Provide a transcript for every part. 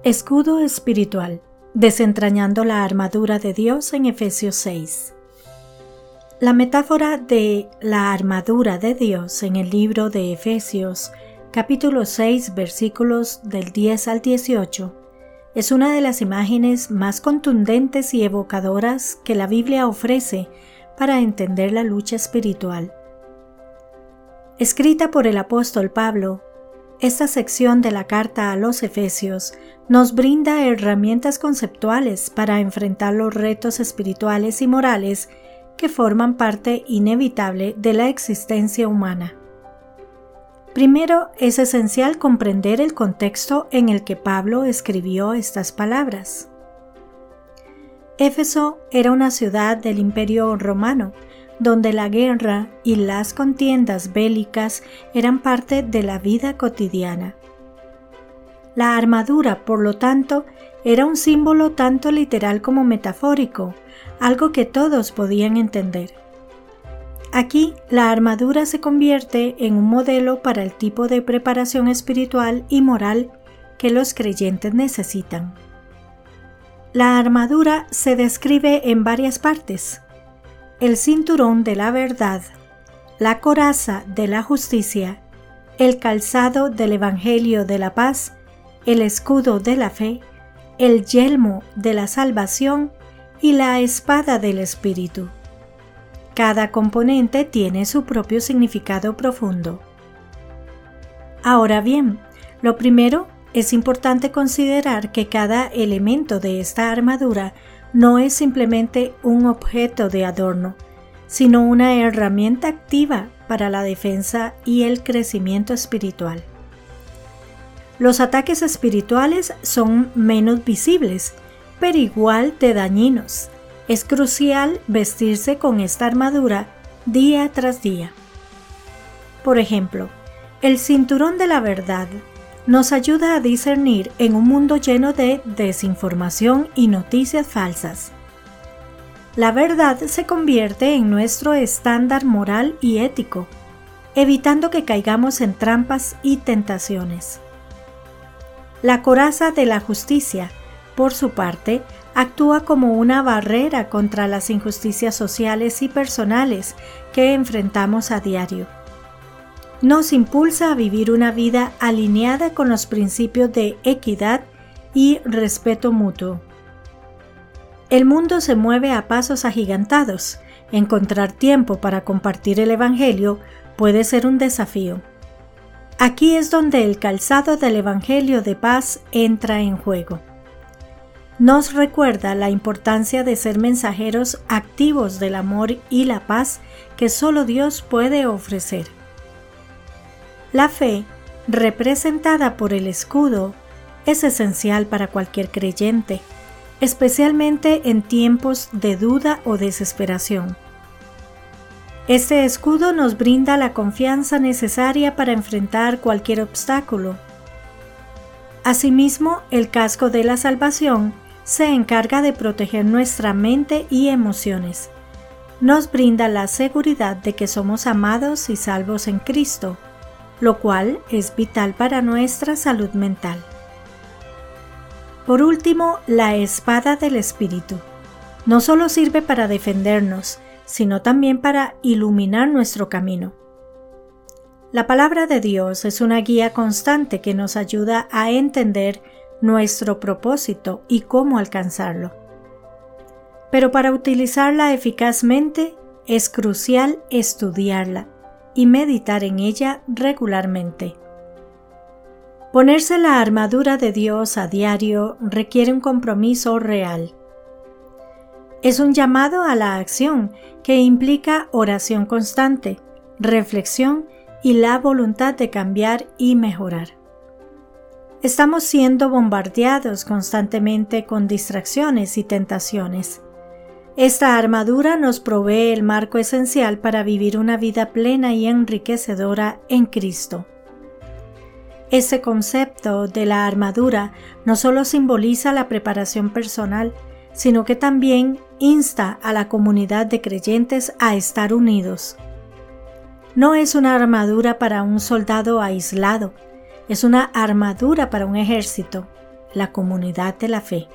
Escudo espiritual. Desentrañando la armadura de Dios en Efesios 6. La metáfora de la armadura de Dios en el libro de Efesios, capítulo 6, versículos del 10 al 18, es una de las imágenes más contundentes y evocadoras que la Biblia ofrece para entender la lucha espiritual. Escrita por el apóstol Pablo, esta sección de la carta a los Efesios nos brinda herramientas conceptuales para enfrentar los retos espirituales y morales que forman parte inevitable de la existencia humana. Primero, es esencial comprender el contexto en el que Pablo escribió estas palabras. Éfeso era una ciudad del Imperio romano, donde la guerra y las contiendas bélicas eran parte de la vida cotidiana. La armadura, por lo tanto, era un símbolo tanto literal como metafórico, algo que todos podían entender. Aquí, la armadura se convierte en un modelo para el tipo de preparación espiritual y moral que los creyentes necesitan. La armadura se describe en varias partes, el cinturón de la verdad, la coraza de la justicia, el calzado del Evangelio de la paz, el escudo de la fe, el yelmo de la salvación y la espada del Espíritu. Cada componente tiene su propio significado profundo. Ahora bien, lo primero es importante considerar que cada elemento de esta armadura no es simplemente un objeto de adorno, sino una herramienta activa para la defensa y el crecimiento espiritual. Los ataques espirituales son menos visibles, pero igual de dañinos. Es crucial vestirse con esta armadura día tras día. Por ejemplo, el cinturón de la verdad nos ayuda a discernir en un mundo lleno de desinformación y noticias falsas. La verdad se convierte en nuestro estándar moral y ético, evitando que caigamos en trampas y tentaciones. La coraza de la justicia, por su parte, actúa como una barrera contra las injusticias sociales y personales que enfrentamos a diario nos impulsa a vivir una vida alineada con los principios de equidad y respeto mutuo. El mundo se mueve a pasos agigantados. Encontrar tiempo para compartir el Evangelio puede ser un desafío. Aquí es donde el calzado del Evangelio de paz entra en juego. Nos recuerda la importancia de ser mensajeros activos del amor y la paz que solo Dios puede ofrecer. La fe, representada por el escudo, es esencial para cualquier creyente, especialmente en tiempos de duda o desesperación. Este escudo nos brinda la confianza necesaria para enfrentar cualquier obstáculo. Asimismo, el casco de la salvación se encarga de proteger nuestra mente y emociones. Nos brinda la seguridad de que somos amados y salvos en Cristo lo cual es vital para nuestra salud mental. Por último, la espada del Espíritu. No solo sirve para defendernos, sino también para iluminar nuestro camino. La palabra de Dios es una guía constante que nos ayuda a entender nuestro propósito y cómo alcanzarlo. Pero para utilizarla eficazmente es crucial estudiarla, y meditar en ella regularmente. Ponerse la armadura de Dios a diario requiere un compromiso real. Es un llamado a la acción que implica oración constante, reflexión y la voluntad de cambiar y mejorar. Estamos siendo bombardeados constantemente con distracciones y tentaciones. Esta armadura nos provee el marco esencial para vivir una vida plena y enriquecedora en Cristo. Ese concepto de la armadura no solo simboliza la preparación personal, sino que también insta a la comunidad de creyentes a estar unidos. No es una armadura para un soldado aislado, es una armadura para un ejército, la comunidad de la fe,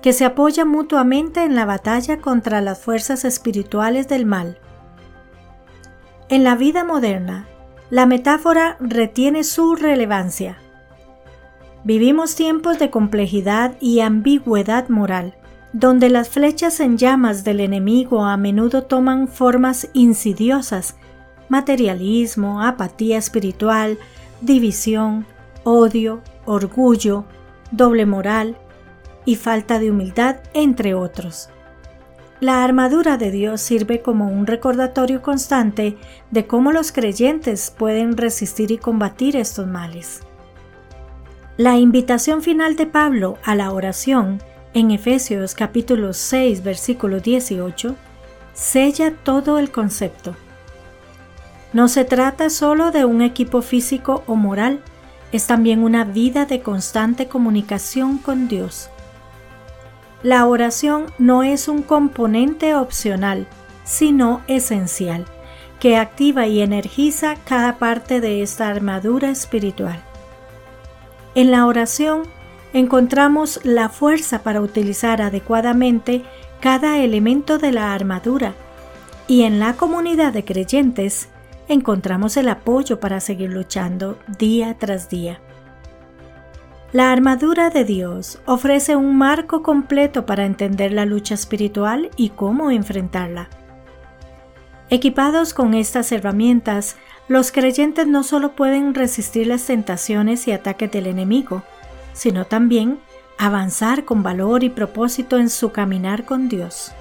que se apoya mutuamente en la batalla contra las fuerzas espirituales del mal. En la vida moderna, la metáfora retiene su relevancia. Vivimos tiempos de complejidad y ambigüedad moral, donde las flechas en llamas del enemigo a menudo toman formas insidiosas, materialismo, apatía espiritual, división, odio, orgullo, doble moral y falta de humildad, entre otros. La armadura de Dios sirve como un recordatorio constante de cómo los creyentes pueden resistir y combatir estos males. La invitación final de Pablo a la oración en Efesios capítulo 6 versículo 18 sella todo el concepto. No se trata solo de un equipo físico o moral, es también una vida de constante comunicación con Dios. La oración no es un componente opcional, sino esencial, que activa y energiza cada parte de esta armadura espiritual. En la oración encontramos la fuerza para utilizar adecuadamente cada elemento de la armadura y en la comunidad de creyentes encontramos el apoyo para seguir luchando día tras día. La armadura de Dios ofrece un marco completo para entender la lucha espiritual y cómo enfrentarla. Equipados con estas herramientas, los creyentes no solo pueden resistir las tentaciones y ataques del enemigo, sino también avanzar con valor y propósito en su caminar con Dios.